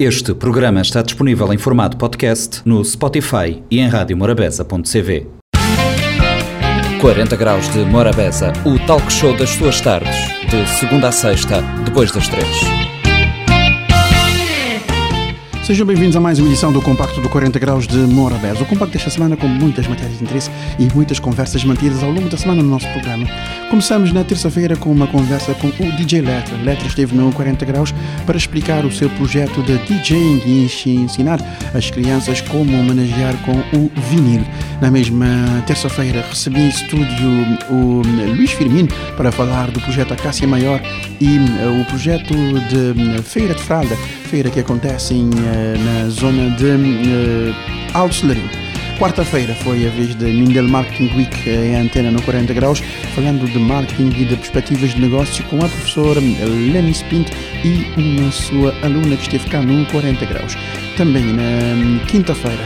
Este programa está disponível em formato podcast no Spotify e em radiomorabeza.cv. 40 Graus de Morabeza, o talk show das suas tardes, de segunda a sexta, depois das três. Sejam bem-vindos a mais uma edição do Compacto do 40 Graus de Morabeza. O Compacto desta semana com muitas matérias de interesse e muitas conversas mantidas ao longo da semana no nosso programa. Começamos na terça-feira com uma conversa com o DJ Letra. Letra esteve no 40 Graus para explicar o seu projeto de DJing e ensinar as crianças como homenagear com o vinil. Na mesma terça-feira recebi em estúdio o Luís Firmino para falar do projeto Acácia Maior e o projeto de Feira de Fralda, feira que acontece em na zona de uh, Alto. Quarta-feira foi a vez de Mindel Marketing Week em antena no 40 graus, falando de marketing e de perspectivas de negócio com a professora Lenny Spint e uma sua aluna que esteve cá no 40 graus. Também na quinta-feira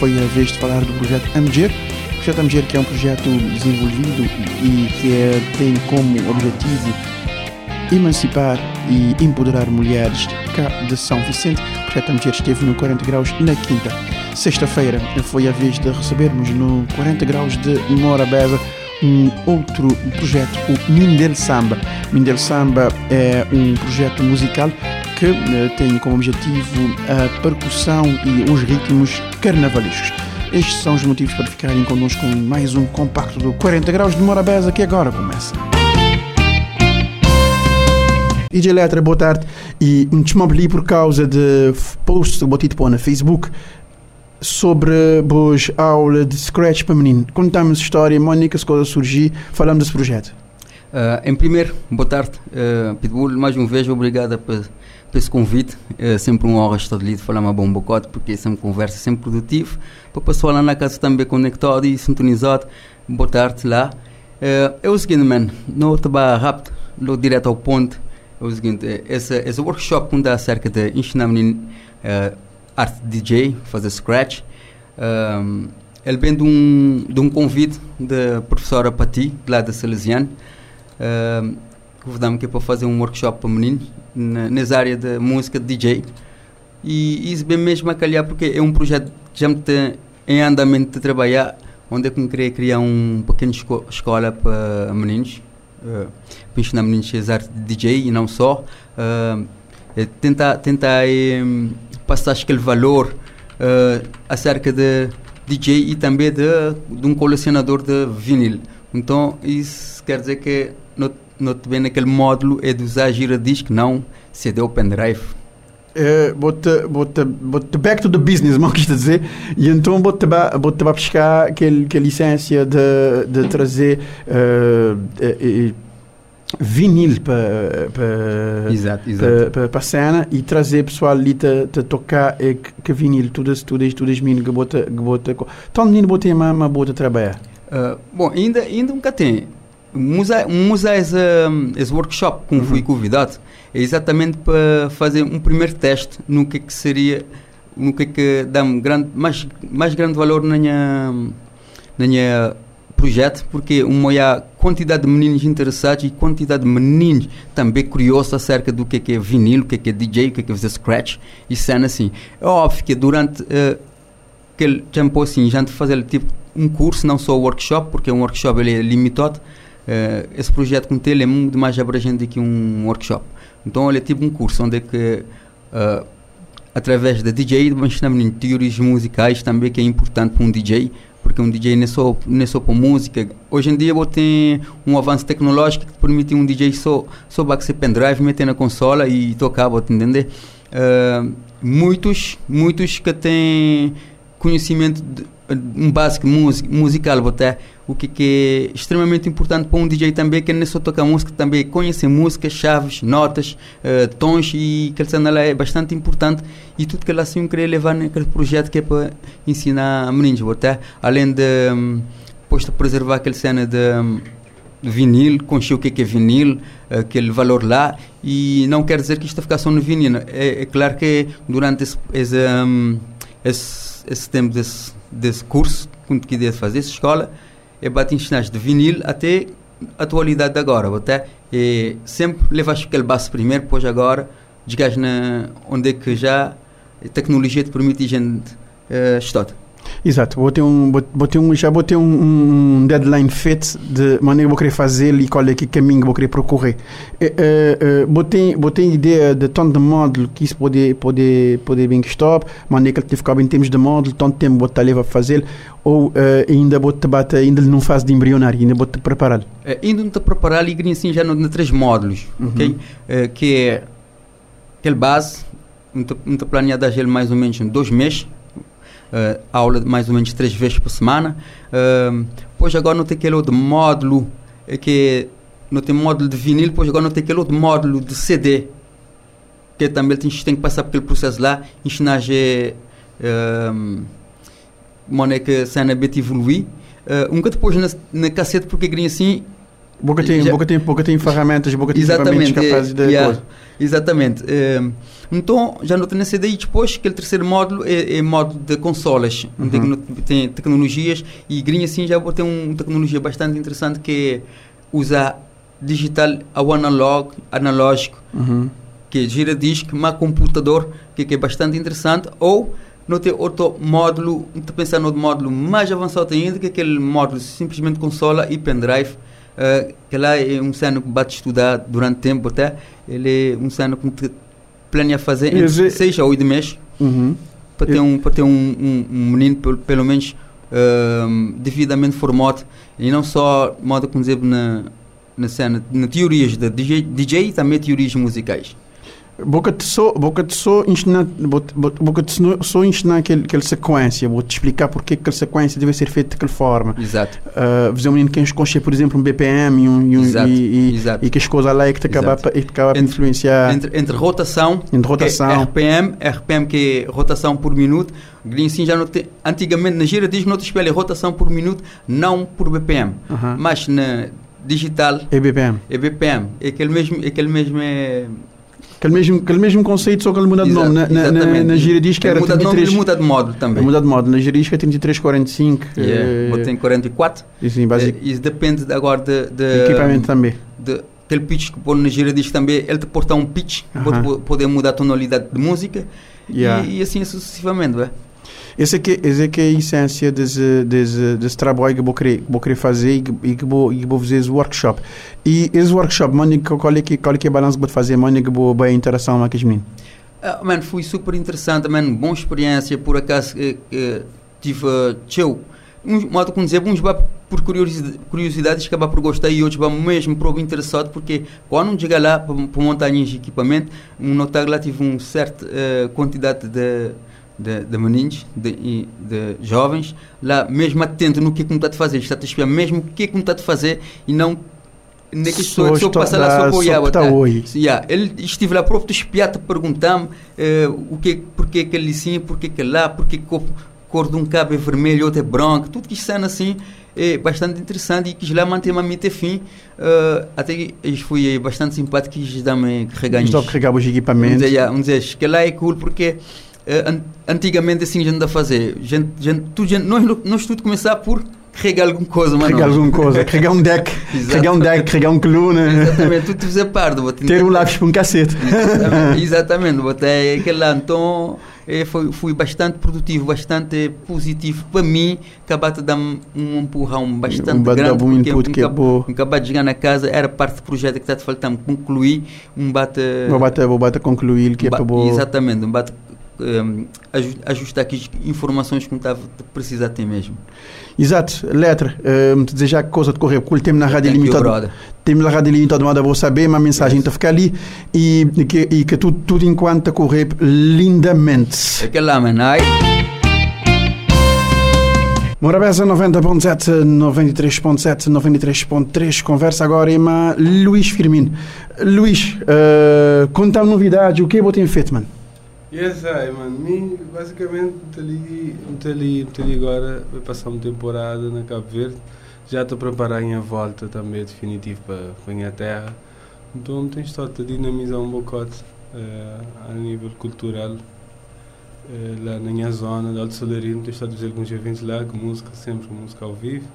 foi a vez de falar do projeto Amger, o projeto Amger que é um projeto desenvolvido e que é, tem como objetivo emancipar e empoderar mulheres cá de São Vicente. O projeto Mulher esteve no 40 graus na quinta. Sexta-feira foi a vez de recebermos no 40 graus de Morabeza um outro projeto, o Mindel Samba. Mindel Samba é um projeto musical que eh, tem como objetivo a percussão e os ritmos carnavalescos. Estes são os motivos para ficarem connosco com mais um compacto do 40 graus de Morabeza que agora começa. DJ Letra, boa tarde. E me desmobili por causa de posts que botei na Facebook sobre boas aula de Scratch para menino. Conta-me essa história, Mónica, coisa surgir, falando desse projeto. Uh, em primeiro, boa tarde, uh, Pitbull. Mais uma vez, obrigada por, esse convite. É sempre uma honra estar ali de falar uma bom bocote, porque é sempre conversa, sempre produtivo. Para o pessoal lá na casa também conectado e sintonizado, boa tarde lá. Uh, é o seguinte, man, não estava rápido, logo direto ao ponto é o seguinte, esse, esse workshop que dá acerca de ensinar menino uh, arte de DJ, fazer scratch, um, ele vem de um, de um convite da professora Pati, lá da Salesiano, uh, convidamos aqui para fazer um workshop para meninos na, nessa área de música de DJ. E isso bem mesmo a calhar porque é um projeto que já está em andamento de trabalhar, onde é que eu queria criar uma pequena esco escola para meninos uh, para ensinar meninos a usar DJ e não só. Uh, tentar tentar um, passar aquele valor uh, acerca de DJ e também de, de um colecionador de vinil. Então, isso quer dizer que não, te vê naquele módulo é de usar giradisc, não CD ou pendrive. Uh, bota, bota, bota back to the business, mal quis dizer, e então bota bota buscar aquele, licença de, de trazer uh, vinil para para para a cena e trazer pessoal ali a tocar e que vinil todas todas todas meninas que bota que bota então menino bota uma uma bota trabalhar. Uh, bom ainda ainda nunca tem musa musa esse, esse workshop como uhum. fui convidado. É exatamente para fazer um primeiro teste no que, que seria, no que, que dá um grande, mais, mais grande valor na minha, na minha projeto, porque uma é a quantidade de meninos interessados e quantidade de meninos também curiosos acerca do que é, que é vinil, o que é, que é DJ, o que é, que é scratch e cena assim. É óbvio que durante uh, aquele tempo assim, já fazer tipo um curso, não só workshop, porque um workshop ele é limitado, uh, esse projeto com ele é muito mais abrangente do que um workshop. Então ele é tipo um curso onde é que uh, através da DJ vamos ensinar teorias musicais também que é importante para um DJ porque um DJ não é só, não é só para música. Hoje em dia você tem um avanço tecnológico que permite um DJ só, só baixar pendrive, meter na consola e tocar, você entender? Uh, muitos, muitos que têm conhecimento de, um básico music, musical, botar o que, que, é extremamente importante para um DJ também, que não é só tocar música, também conhecer música, chaves, notas, uh, tons e que cena lá é bastante importante e tudo que ela assim queria levar naquele projeto que é para ensinar a meninos, botar além de um, posto preservar aquela cena de um, vinil, conhecer o que é, que é vinil, aquele valor lá, e não quer dizer que isto ficar só no vinil. É, é claro que durante esse, esse, um, esse, esse tempo desse desse curso que queria fazer essa escola é para ensinar de vinil até a atualidade agora até e sempre levas aquele base primeiro depois agora digas onde é que já tecnologia te permite a gente uh, estudar. Exato, botei um, botei um, já botei um, um deadline feito de maneira que vou querer fazer e qual é que caminho vou querer percorrer. Uh, uh, botei, botei ideia de tanto de módulo que isso pode, pode, pode bem que stop, maneira que ele te ficar em termos de módulo, tanto tempo vou levar a fazer, ou uh, ainda vou te bater, ainda não faz de embrionário, ainda vou te preparar? Uh, ainda não te preparar e assim já no, três módulos, uhum. ok? Uh, que é aquele base, não te planeado ele mais ou menos em dois meses, uh, aula mais ou menos três vezes por semana. Uh, pois agora não tem aquele outro módulo é que não tem módulo de vinil, pois agora não tem aquele outro módulo de CD que também tem, tem que passar por aquele processo lá, ensinar a uh, é que a cena bem evoluir. Uh, um bocadinho depois na, na cassete, porque assim Boca tem, já, boca tem, boca tem ferramentas, boca tem equipamentos capazes de yeah, coisa. Exatamente. Uh, então, já nessa daí depois, aquele terceiro módulo é, é módulo de consolas, uhum. tem, tem tecnologias e Green assim já tem uma tecnologia bastante interessante que é usar digital ao analog, analógico, uhum. que gira disco, mas computador, que, que é bastante interessante, ou não tem outro módulo, estou pensando no módulo mais avançado ainda, que é aquele módulo simplesmente consola e pendrive, uh, que lá é um ceno que bate estudar durante tempo até, ele é um ceno que planeja fazer entre 6 a 8 meses uhum. para ter, um, para ter um, um, um menino pelo, pelo menos uh, devidamente formado e não só modo como dizer na, na cena, na teorias de DJ, DJ e também teorias musicais. Boca te só, boca só ensinar, boca só ensinar aquele, aquela sequência, vou te explicar porque aquela sequência deve ser feita daquela forma. Exato. Uh, fazer um menino que escolhe, por exemplo, um BPM e, um, e, um, Exato. e, Exato. e que as coisas lá é que te acaba, que te acaba a influenciar. Entre, entre rotação, entre rotação. É RPM, RPM que é rotação por minuto, assim já não te, antigamente na gira diz que não te espelha rotação por minuto, não por BPM. Uh -huh. Mas na digital é BPM. É BPM. É aquele mesmo, é aquele mesmo é, Aquele mesmo, aquele mesmo conceito, só que ele muda de nome. Na, na, na, na giradisca era muda 33... Ele muda de módulo também. Muda de módulo. Na giradisca é 3345. Yeah. É, botei em 44. Sim, básico. Isso depende agora de... de equipamento também. De, aquele pitch que põe na giradisca também, ele te porta um pitch, uh -huh. pode poder mudar a tonalidade de música yeah. e, e, assim sucessivamente. Bem. Essa é que, essa é que é a essência desse, desse, desse trabalho que vou querer, vou querer fazer e que, e que, vou, e que vou fazer esse workshop. E esse workshop, mano, qual é que, qual é que é o balanço que vou fazer, mano, que vou bem interação com aqueles meninos? Uh, mano, foi super interessante, mano, boa experiência, por acaso eh, eh, tive, uh, um modo como dizer, uns por curiosidade, curiosidades acabar por gostar e outros vão mesmo por interessado porque quando um chega lá para montanhas de equipamento um notar lá tive uma certa uh, quantidade de de, de meninos, de, de, jovens, lá mesmo atento no que é que está a fazer, está a espiar mesmo o que é que está a fazer e não nem que só passar lá só apoiar. Tá? Yeah. Ele estive lá próprio espiar, te perguntar uh, o que, porque que ele sim, porque que lá, porque que cor de um cabo é vermelho, outro é branco, tudo que está assim é bastante interessante e quis lá manter a mente fim. Uh, até que eles fui bastante simpático e quis dar-me carregar. Só carregar os equipamentos. Um dizer, um dizer, que lá é cool porque antigamente assim a gente anda a fazer. Gente, gente, tudo, gente, nós, nós tudo começar por carregar alguma coisa, mano. Carregar alguma coisa, carregar um deck, carregar um deck, carregar um coluna. Exatamente, tudo fazer parte. Ter um lápis para um cacete. Exatamente, exatamente botei aquele lá. Então, é, foi, fui bastante produtivo, bastante positivo para mim. Acabei de dar um empurrão bastante um grande. Um input que é bom. Acabei de chegar na casa, era parte do projeto que está te faltando concluir. Um bate. Vou bater, vou bater concluir, que é bom. Exatamente, um bate um, ajustar aqui informações que não estava precisar ter mesmo. Exato, letra, um, te desejar que coisa de correr, porque temos na rádio limitada. Temos na rádio limitada, mas vou saber, uma mensagem está ficar ali e, que, e que tudo, tudo enquanto correr lindamente. Aquela é menai. Morabeza 90.7, 93.7, 93.3. Conversa agora em Luís Firmino. Luís, uh, conta-me novidades, o que é que você feito, mano? Yes, I, mano. Me, basicamente, estou ali, ali, agora, vai passar uma temporada na Cabo Verde. Já estou a preparar a volta também, definitivo, para, para a minha terra. Então, tenho estado a dinamizar um bocote uh, a nível cultural. Uh, lá na minha zona de Alto Solarino, tenho estado a fazer alguns eventos lá, com música, sempre com música ao vivo.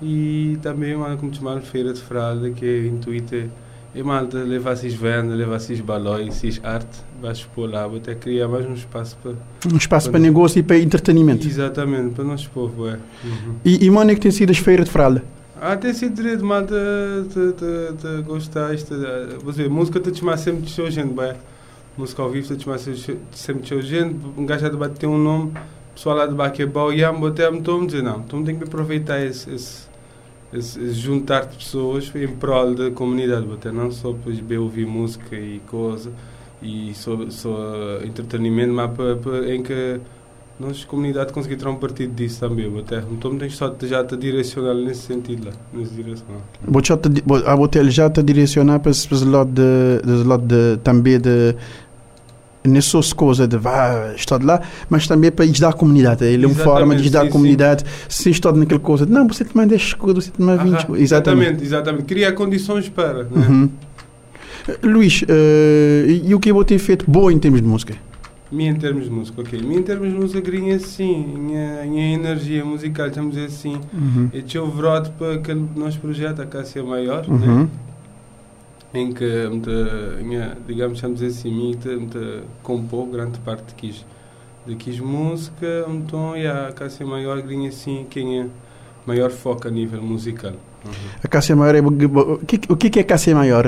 E também, mano, como chamar Feira de Fralda, que é intuita E malta, leva esses vendas, leva esses balões, esses arte, vais expor lá, vou até criar mais um espaço para. Um espaço para negócio e para entretenimento. Exatamente, para nós povo, é. Uhum. E, e mano, é que tem sido as feiras de fralda? Ah, tem sido direito, malta, te, te, te gostaste. Você, música te chamar sempre de show, gente, bem. Música ao vivo te chamar sempre de show, gente. Um gajo já debate tem um nome, pessoal lá de baixo é bom, e a até me estou a dizer, não, então tem que aproveitar esse, esse juntar pessoas em prol da comunidade, até não só para ouvir música e coisa, e só, só entretenimento, mas para, para, em que nós, comunidade, conseguimos tirar um partido disso também. Até, então, tem só já te direcionar nesse sentido lá, nessa direção. Vou já te, a hotel já te direcionar para esse lado de lado de também de não só coisa de vá, estar lá, mas também para ajudar a comunidade. Ele é uma forma de ajudar sim, a comunidade se está naquela coisa. Não, você também deixa escudo, você também 20. Exatamente. exatamente, exatamente. Criar condições para. Né? Uhum. Luís, uh, e o que eu ter feito bom em termos de música? Minha em termos de música, ok. Minha em termos de música, grinha assim, minha, minha energia musical, estamos assim, uhum. é de vrote para aquele nosso projeto, a Cássia Maior, uhum. né? Em que, minha, digamos, estamos dizer assim, minha, me compor grande parte de quis, de quis música, então, e a Cássia Maior, grinha assim, quem é maior foco a nível musical. Uhum. A Cássia Maior é. O que, o que é Cássia Maior?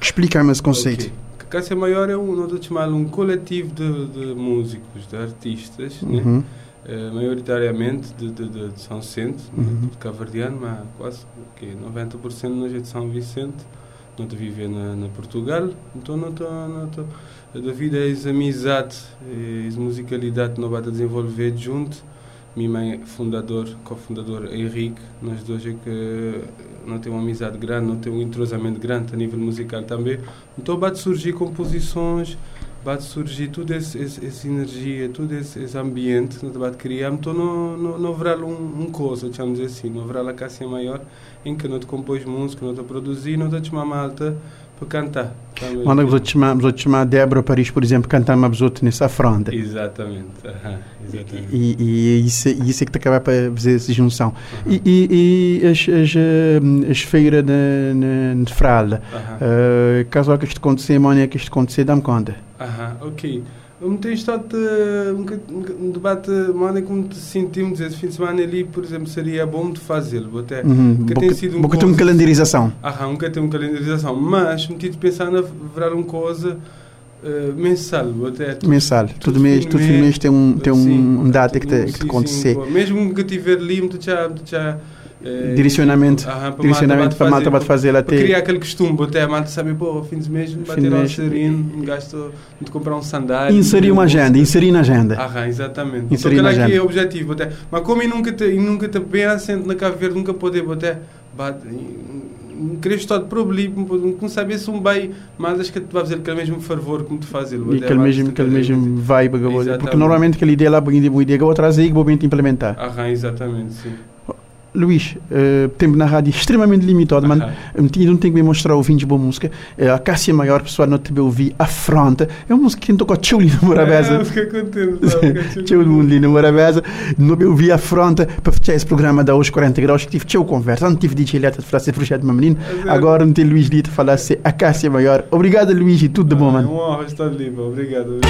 Explica-me esse conceito. Okay. Cássia Maior é um, nós chamamos um coletivo de, de músicos, de artistas, né? uhum. né? Uh, maioritariamente de, de, de, São Vicente, né? uhum. de Cavardiano, mas quase okay, 90% nós é de São Vicente, não te viver na, na Portugal, então não estou devido a essa amizade e essa musicalidade não vai desenvolver junto. Minha mãe fundador, cofundador Henrique, nós dois é que não temos uma amizade grande, não temos um entrosamento grande a nível musical também. Então bate surgir composições, bate surgir toda essa, energia, todo esse, esse ambiente que bate criar, então não, não, não haverá um, um coisa, chamamos assim, não haverá a caixa maior em que não te música, não te produzir, não te chamar malta para cantar. Quando vos chamamos, vos chamar Débora Paris, por exemplo, cantar uma outros nessa fronda. Exatamente. exatamente. E, e, isso, isso é que te acaba para fazer essa junção. E, e, e, as, as, eh, as feiras de, de fralda, uh, caso que isto acontecer, amanhã que isto acontecer, dá-me conta. Aham, ok. Eu me tenho estado um, um debate, mano, como te sentimos esse fim de semana ali, por exemplo, seria bom de fazê-lo, até. Uhum, porque tem sido um porque tem uma calendarização. Ah, nunca tem uma calendarização, mas me tive pensar na virar uma coisa uh, mensal, até. Tudo, mensal, tudo, tudo mês, tudo mês tem um, tem um, um data que te, que te acontecer. Sim, mesmo que tiver ali, me já, já é, direcionamento, aham, para direcionamento para a malta para fazer até. Para criar aquele costume, até a malta sabe, pô, fim de mês, bater ao serino, um gasto de comprar um sandália. Inserir uma agenda, inserir na agenda. Aham, exatamente. Inserir na agenda. aqui é o objetivo, até. Mas como eu nunca te, eu nunca te assento na Cabo Verde, nunca poder, até, bate, queres todo problema, não sabia se um bem, mas acho que tu vai fazer aquele mesmo favor como tu fazes. E aquele mesmo, aquele mesmo vai, porque normalmente aquela ideia lá, a ideia que eu vou trazer e que vou implementar. Aham, exatamente, sim. Luís, uh, tempo na rádio extremamente limitado, uh -huh. não tenho que me mostrar ouvintes boa música. Uh, a Cássia Maior, pessoal, não te ouvir Afronta. É uma música que não tocou Tchuli na Morabeza. É, fiquei contente. Tchuli na Morabeza. Não me ouvi Afronta para fechar esse programa da hoje 40 graus, que tive tchau conversa. Não tive de Chileta de falar esse projeto de menino. É Agora não tem Luís Lito falar se a Cássia Maior. Obrigado, Luís, e tudo de bom, mano. É uma honra estar livre. Obrigado.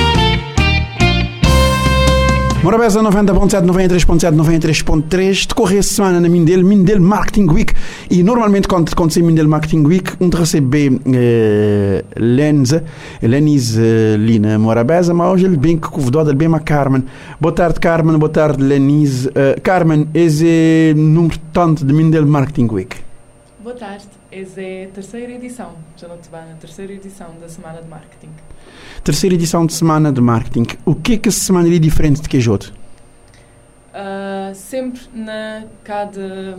Morabeza 90.7, 93.7, 93.3 decorre essa semana na Mindel, Mindel Marketing Week e normalmente quando acontece Mindel Marketing Week um recebe eh, Lenza, Lenis eh, Lina Morabeza, mas hoje ele bem que convidou bem a Carmen. Boa tarde Carmen, boa tarde Lenis. Uh, Carmen, esse é o número tanto de Mindel Marketing Week. Boa tarde, essa é a terceira edição, já não te vai, a terceira edição da Semana de Marketing. Terceira edição de Semana de Marketing. O que é que essa semana é diferente de que as? Uh, sempre na cada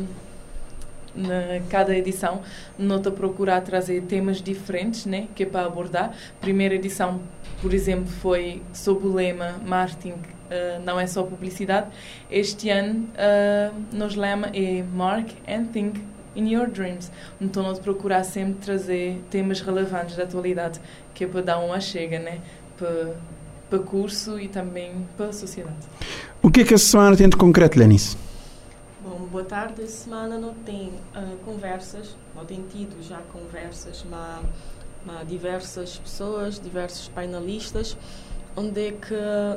na cada edição nota procurar trazer temas diferentes né que é para abordar primeira edição por exemplo foi sob o lema marketing uh, não é só publicidade este ano uh, nos lema é mark and think in your dreams. Então, nós procurar sempre trazer temas relevantes da atualidade, que é para dar uma chega, né? Para, para curso e também para a sociedade. O que é que a semana tem de concreto, Lenis? Bom, boa tarde. Esta semana não tem uh, conversas, não tem tido já conversas, mas, mas diversas pessoas, diversos painelistas, onde é que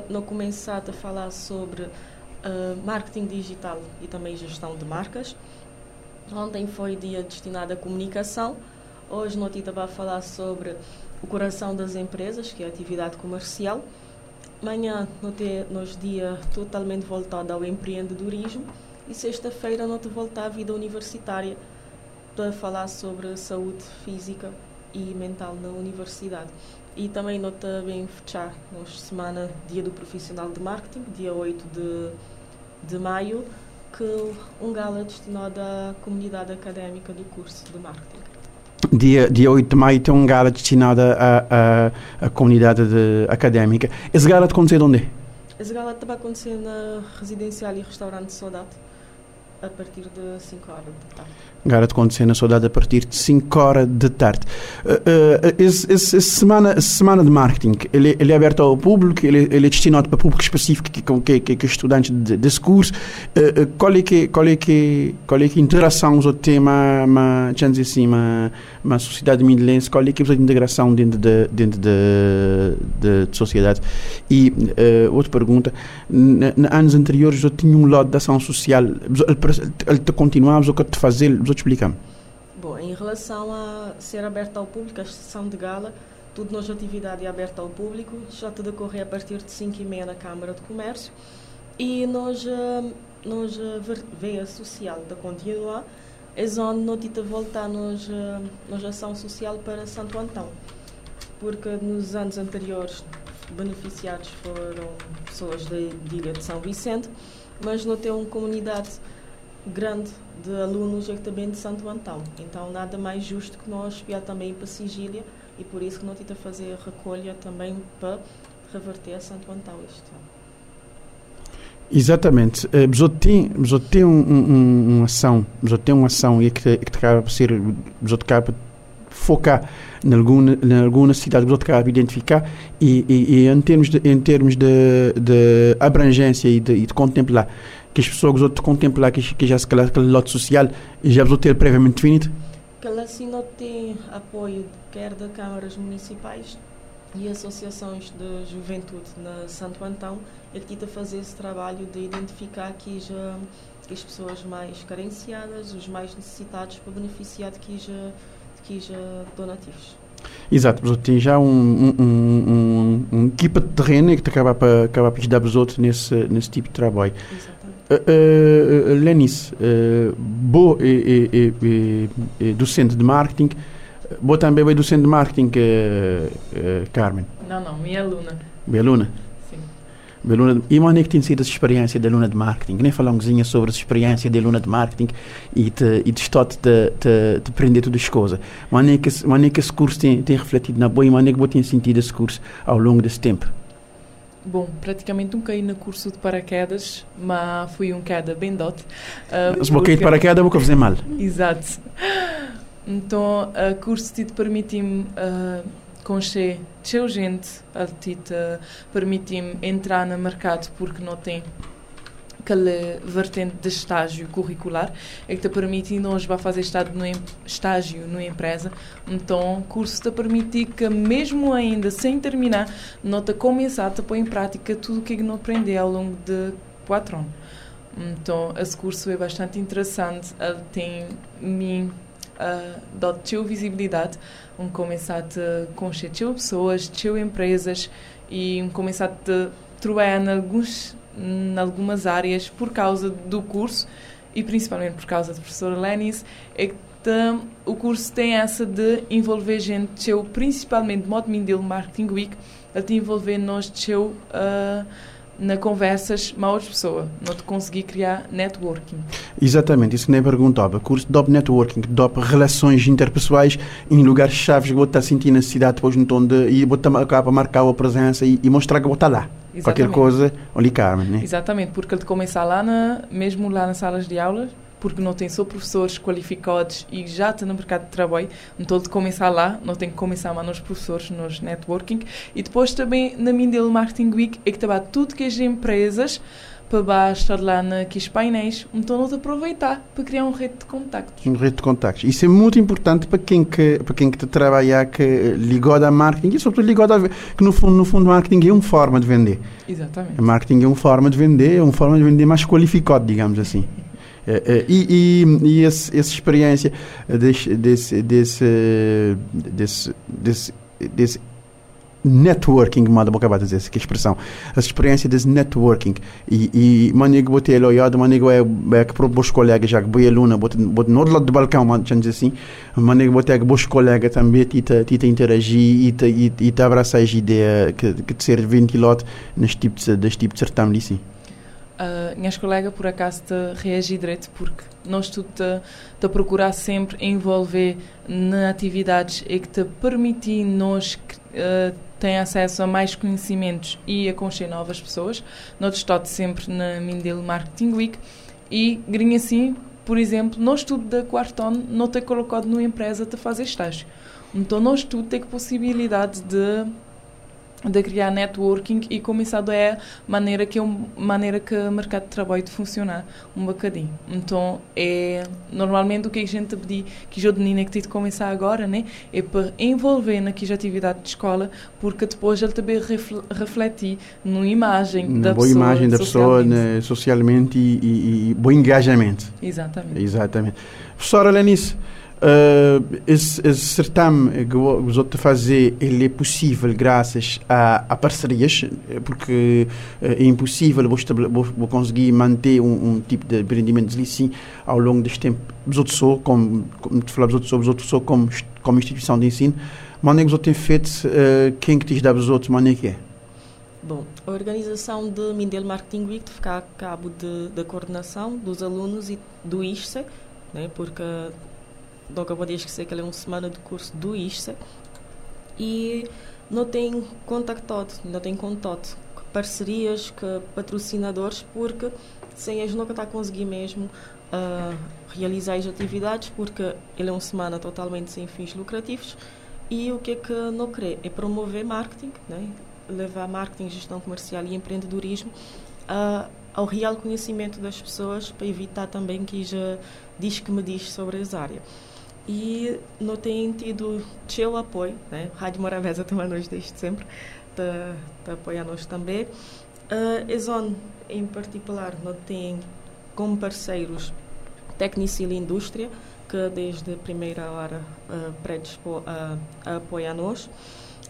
não começado a falar sobre uh, marketing digital e também gestão de marcas. Ontem foi dia destinado à comunicação. Hoje não vai falar sobre o coração das empresas, que é a atividade comercial. Amanhã no nos dia totalmente voltado ao empreendedorismo e sexta-feira não te voltar à vida universitária para falar sobre saúde física e mental na universidade. E também não te bem fechar na semana dia do profissional de marketing, dia 8 de, de maio, que um gala destinado à comunidade académica do curso de marketing. Dia, dia 8 de maio tem um gala destinado à, à, à comunidade de, académica. Esse gala acontece onde? Esse gala vai acontecer na residencial e restaurante Saudade a partir de 5 horas da tarde. Gara de na Saudade a partir de 5 horas da tarde. Uh, uh, esse, esse, esse semana, semana de marketing, ele, ele é aberto ao público, ele, ele é destinado para público específico que, que, que, que estudantes de, desse curso. Uh, qual, é que, qual, é que, qual é que interação o tema, uma, assim, uma, uma sociedade mindelense, qual é que é a integração dentro da de, dentro de, de, de, sociedade? E outra pergunta, nos anos anteriores eu tinha um lado de ação social, ele continuava o que te fazer, te explicamos. Bom, em relação a ser aberta ao público, a sessão de gala, tudo nas atividade é aberta ao público, já te decorre a partir de 5 e meia na Câmara de Comércio. E nós, eh, nós eh, veia social da continuar, é onde te voltar nos, eh, nos ação social para Santo Antão, porque nos anos anteriores beneficiados foram pessoas da ilha de São Vicente, mas não tem uma comunidade grande de alunos é também de Santo Antão. Então, nada mais justo que nós espiar também para Sigília e por isso que nós tentamos fazer a recolha também para reverter a Santo Antão este ano. Exatamente. Uh, Besoto tem, Besoto tem um, um, uma ação, Besoto tem uma ação e que, que acaba ser, Besoto acaba focar em alguma, em alguma cidade, Besoto acaba identificar e, e, e, em termos de, em termos de, de abrangência e de, e de contemplar que as pessoas outros contemplar que, que já se calhar aquele lote social e já vão ter previamente definido? Que assim não tem apoio quer de câmaras municipais e associações de juventude na Santo Antão que tenta fazer esse trabalho de identificar que já as pessoas mais carenciadas, os mais necessitados para beneficiar de que já, de que já donativos. Exato, tem já um, um, um, um, equipa de terreno que acaba para, acaba para ajudar os outros nesse, nesse tipo de trabalho. Exato. Lenis, Bo é, é, é, é, docente de marketing. Bo também é docente de marketing, Carmen? Não, não, minha aluna. Minha aluna? Sim. Minha aluna, e como é que tem sido essa experiência da aluna de marketing? Nem falar um pouquinho sobre a experiência da aluna de marketing e te, e te estou de, de, de aprender todas as coisas. Mas é que, é que esse curso tem, tem refletido na boa e como é que você tem sentido esse curso ao longo desse tempo? Bom, praticamente nunca caí no curso de paraquedas, mas fui um queda bem dote. Uh, Se porque... de paraquedas, vou fazer mal. Exato. Então, o curso te permite-me uh, conhecer gente, te permite-me entrar no mercado porque não tem aquela vertente de estágio curricular é que te permite nós vai fazer no estágio numa empresa então o curso te permite que mesmo ainda sem terminar não te começar a pôr em prática tudo o que não aprender ao longo de quatro anos. Então esse curso é bastante interessante ele tem mim uh, dado visibilidade um começar a conhecer pessoas, empresas e um começar a trabalhar em alguns em algumas áreas por causa do curso e principalmente por causa do professor Lenis, é que o curso tem essa de envolver gente, eu, principalmente modo Mindel Marketing Week, a te envolver nós, eu, uh, na conversas com outras pessoas, não te conseguir criar networking. Exatamente, isso que nem perguntava. Curso de networking, de relações interpessoais em lugares chaves que você está sentindo necessidade depois no tom de e você acaba marcar a presença e, e mostrar que você está lá. Exatamente. Qualquer coisa, ali Carmen, né? Exatamente, porque ele começa lá, na, mesmo lá nas salas de aulas, porque não tem só professores qualificados e já está no mercado de trabalho, então de começar lá, não tem que começar mais nos professores, nos networking. E depois também na Mindel Marketing Week é que trabalha tudo que as empresas para baixo, estar lá naqueles painéis, então nós aproveitar para criar um rede de contactos. Um rede de contactos. Isso é muito importante para quem que para quem que te trabalhar que ligado a marketing e sobretudo ligado a que no fundo no fundo marketing é uma forma de vender. Exatamente. Marketing é uma forma de vender, é uma forma de vender mais qualificada, digamos assim. É, é, e, e, e esse, essa experiência desse, desse, desse, desse, desse, desse networking, moda boca bata dizer que expressão, a experiência desse networking. E e manigo botei ele olhado, manigo é é que para os colegas já que boi aluna, bot bot lado do balcão, mas dizer assim, manigo botei que os colegas também tita tita interagir e ta e, e ta abraçar a ideia que que de ser ventilado neste tipo de deste de certame minhas colegas por acaso te reagir direito porque nós tudo te, te procurar sempre envolver na atividades e que te permitir nós uh, tem acesso a mais conhecimentos e a conhecer novas pessoas. Nós estamos sempre na Mindelo Marketing Week e, grinha assim, por exemplo, nós tudo da quarto ano não tem colocado numa empresa de fazer estágio. Então, nós tudo tem possibilidade de de criar networking e começar a é maneira que uma maneira que o mercado de trabalho funciona um bocadinho. Então é normalmente o que a gente pedi que o menino que tem de começar agora né é para envolver naquelas atividade de escola porque depois ele também refletir na imagem na da boa pessoa imagem da pessoa né, socialmente e, e, e bom engajamento. Exatamente. Exatamente. Professora Lenice Uh, esse, esse, certame que os outros fazer ele é possível graças a, a parcerias porque uh, é impossível você conseguir manter um, um, tipo de empreendimento assim ao longo deste tempo. Outros só como, como te falava os outros só como, como instituição de ensino. Nem os outros têm feito uh, quem que te dá os outros mas que é. Bom, a organização de Mindelo Marketing Week fica a cabo da coordenação dos alunos e do ISCE, né, porque nunca podia esquecer que ele é uma semana de curso do ISSA e não tem contactado, não tem contato parcerias com patrocinadores porque sem eles nunca está a conseguir mesmo uh, realizar as atividades porque ele é uma semana totalmente sem fins lucrativos. E o que é que não quer é promover marketing, né? levar marketing, gestão comercial e empreendedorismo uh, ao real conhecimento das pessoas para evitar também que já diz que me diz sobre essa área e não tem tido seu apoio, né? Rádio Morabeza também nos desde sempre está tá apoiar nós também. Uh, Exxon, em particular, não tem como parceiros Tecnicil Indústria, que desde a primeira hora uh, predispô a, a apoiar nós.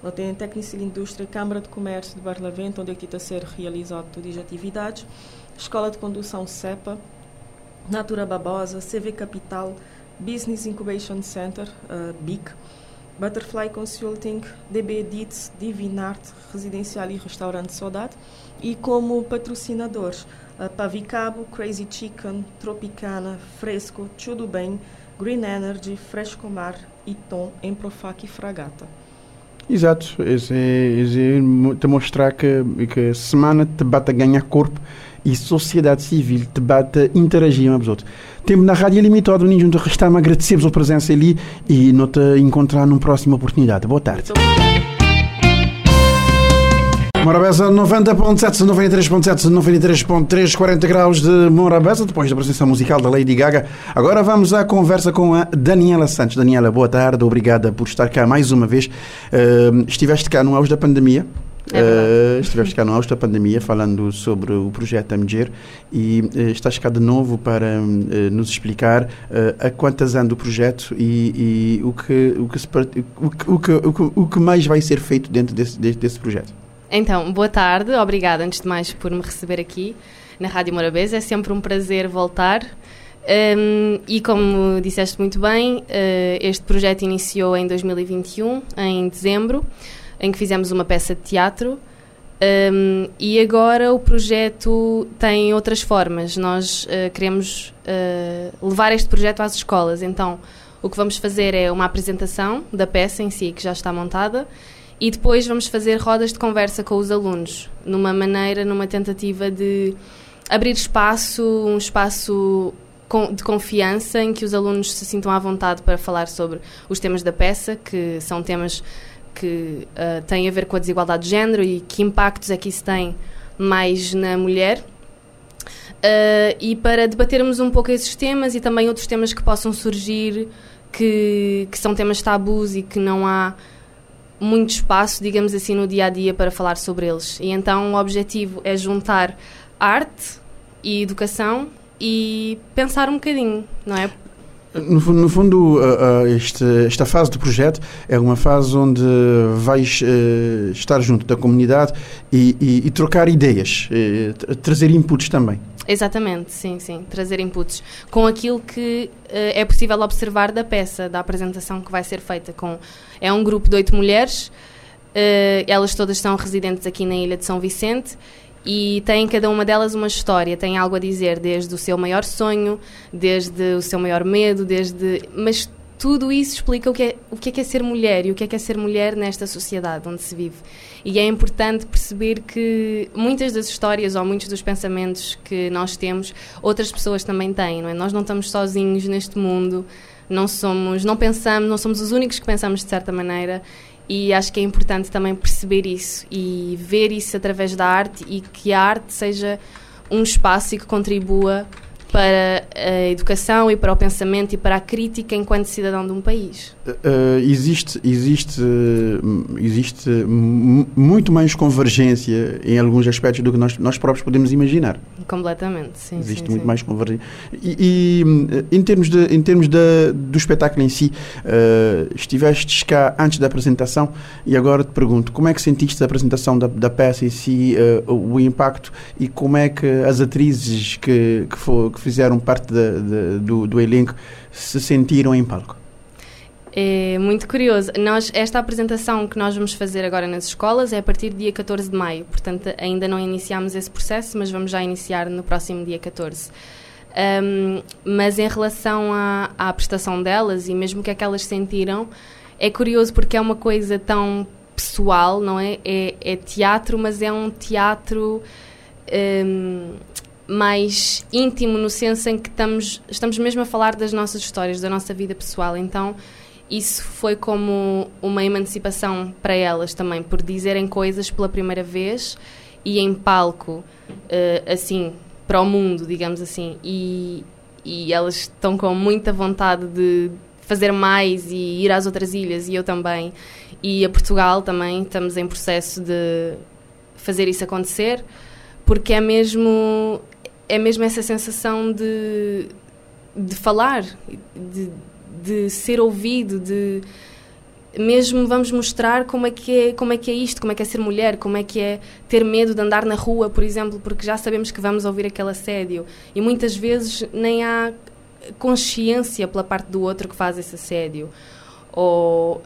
Não tem Tecnicil Indústria, Câmara de Comércio de Barlavento, onde que está a ser realizado todas as atividades, Escola de Condução CEPA, Natura Babosa, CV Capital, Business Incubation Center, uh, BIC, Butterfly Consulting, DB Edits, Divinart, Residencial e Restaurante Saudade e como patrocinadores uh, Pavicabo, Crazy Chicken, Tropicana, Fresco, Tudo Bem, Green Energy, Fresco Mar Tom, Emprofac e Fragata. Exato, esse é, é te mostrar que, que a semana te bate a ganhar corpo e sociedade civil te bate a interagir uns outros. Temos na Rádio Limitado, Ninho, resta-me agradecer a presença ali e te encontrar numa próxima oportunidade. Boa tarde. Morabeza 90.7, 93.7, 93.3, 40 graus de Morabeza, depois da presença musical da Lady Gaga. Agora vamos à conversa com a Daniela Santos. Daniela, boa tarde, obrigada por estar cá mais uma vez. Uh, estiveste cá no auge da pandemia, é uh, estiveste cá no auge da pandemia falando sobre o projeto AMGER e uh, estás cá de novo para uh, nos explicar a quantas anda o projeto e, e, o, que, o, que se, o, o, que, o, que, o que mais vai ser feito dentro desse, desse projeto. Então, boa tarde, obrigada antes de mais por me receber aqui na Rádio Morabeza. É sempre um prazer voltar. Um, e como disseste muito bem, este projeto iniciou em 2021, em dezembro em que fizemos uma peça de teatro. Um, e agora o projeto tem outras formas. Nós uh, queremos uh, levar este projeto às escolas. Então, o que vamos fazer é uma apresentação da peça em si, que já está montada, e depois vamos fazer rodas de conversa com os alunos, numa maneira, numa tentativa de abrir espaço, um espaço de confiança em que os alunos se sintam à vontade para falar sobre os temas da peça, que são temas que uh, tem a ver com a desigualdade de género e que impactos é que isso tem mais na mulher. Uh, e para debatermos um pouco esses temas e também outros temas que possam surgir que, que são temas tabus e que não há muito espaço, digamos assim, no dia a dia para falar sobre eles. E então o objetivo é juntar arte e educação e pensar um bocadinho, não é? No, no fundo, uh, uh, este, esta fase do projeto é uma fase onde vais uh, estar junto da comunidade e, e, e trocar ideias, trazer inputs também. Exatamente, sim, sim. Trazer inputs com aquilo que é possível observar da peça, da apresentação que vai ser feita. Com, é um grupo de oito mulheres, elas todas são residentes aqui na Ilha de São Vicente e tem cada uma delas uma história, tem algo a dizer, desde o seu maior sonho, desde o seu maior medo, desde. Mas tudo isso explica o que, é, o que é que é ser mulher e o que é que é ser mulher nesta sociedade onde se vive. E é importante perceber que muitas das histórias ou muitos dos pensamentos que nós temos, outras pessoas também têm, não é? Nós não estamos sozinhos neste mundo, não somos, não pensamos, não somos os únicos que pensamos de certa maneira e acho que é importante também perceber isso e ver isso através da arte e que a arte seja um espaço e que contribua para a educação e para o pensamento e para a crítica enquanto cidadão de um país? Uh, existe existe existe muito mais convergência em alguns aspectos do que nós, nós próprios podemos imaginar. Completamente, sim. Existe sim, muito sim. mais convergência. E, e, em termos, de, em termos de, do espetáculo em si, uh, estiveste cá antes da apresentação e agora te pergunto, como é que sentiste a apresentação da, da peça em si, uh, o impacto e como é que as atrizes que, que, for, que fizeram parte de, de, do, do elenco se sentiram em palco? É muito curioso. Nós, esta apresentação que nós vamos fazer agora nas escolas é a partir do dia 14 de maio, portanto ainda não iniciamos esse processo, mas vamos já iniciar no próximo dia 14. Um, mas em relação à, à prestação delas e mesmo o que é que elas sentiram, é curioso porque é uma coisa tão pessoal, não é? É, é teatro, mas é um teatro um, mais íntimo no senso em que estamos, estamos mesmo a falar das nossas histórias, da nossa vida pessoal. Então isso foi como uma emancipação para elas também, por dizerem coisas pela primeira vez e em palco, uh, assim, para o mundo, digamos assim. E, e elas estão com muita vontade de fazer mais e ir às outras ilhas, e eu também. E a Portugal também, estamos em processo de fazer isso acontecer, porque é mesmo, é mesmo essa sensação de, de falar, de de ser ouvido, de mesmo vamos mostrar como é que é, como é que é isto, como é que é ser mulher, como é que é ter medo de andar na rua, por exemplo, porque já sabemos que vamos ouvir aquele assédio e muitas vezes nem há consciência pela parte do outro que faz esse assédio. Ou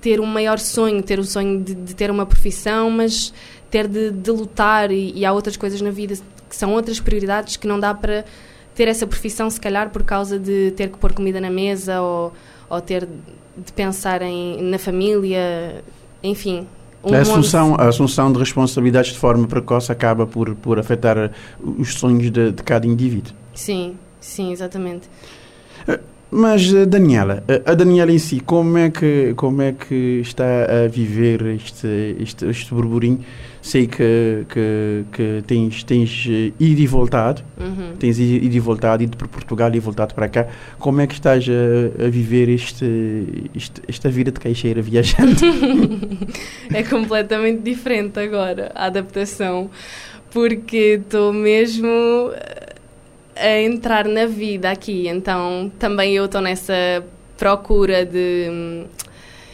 ter um maior sonho, ter o sonho de, de ter uma profissão, mas ter de, de lutar e, e há outras coisas na vida que são outras prioridades que não dá para ter essa profissão, se calhar, por causa de ter que pôr comida na mesa ou, ou ter de pensar em, na família, enfim. Um a, assunção, a assunção de responsabilidades de forma precoce acaba por, por afetar os sonhos de, de cada indivíduo. Sim, sim, exatamente. Eh, mas eh, Daniela, eh, a Daniela em si, como é que como é que está a viver este este, este burburinho? Sei que, que, que tens tens ido e voltado, uhum. tens ido e voltado, ido para Portugal e voltado para cá. Como é que estás a, a viver este, este, esta vida de caixeira viajante? é completamente diferente agora a adaptação, porque estou mesmo a entrar na vida aqui. Então também eu estou nessa procura de hum,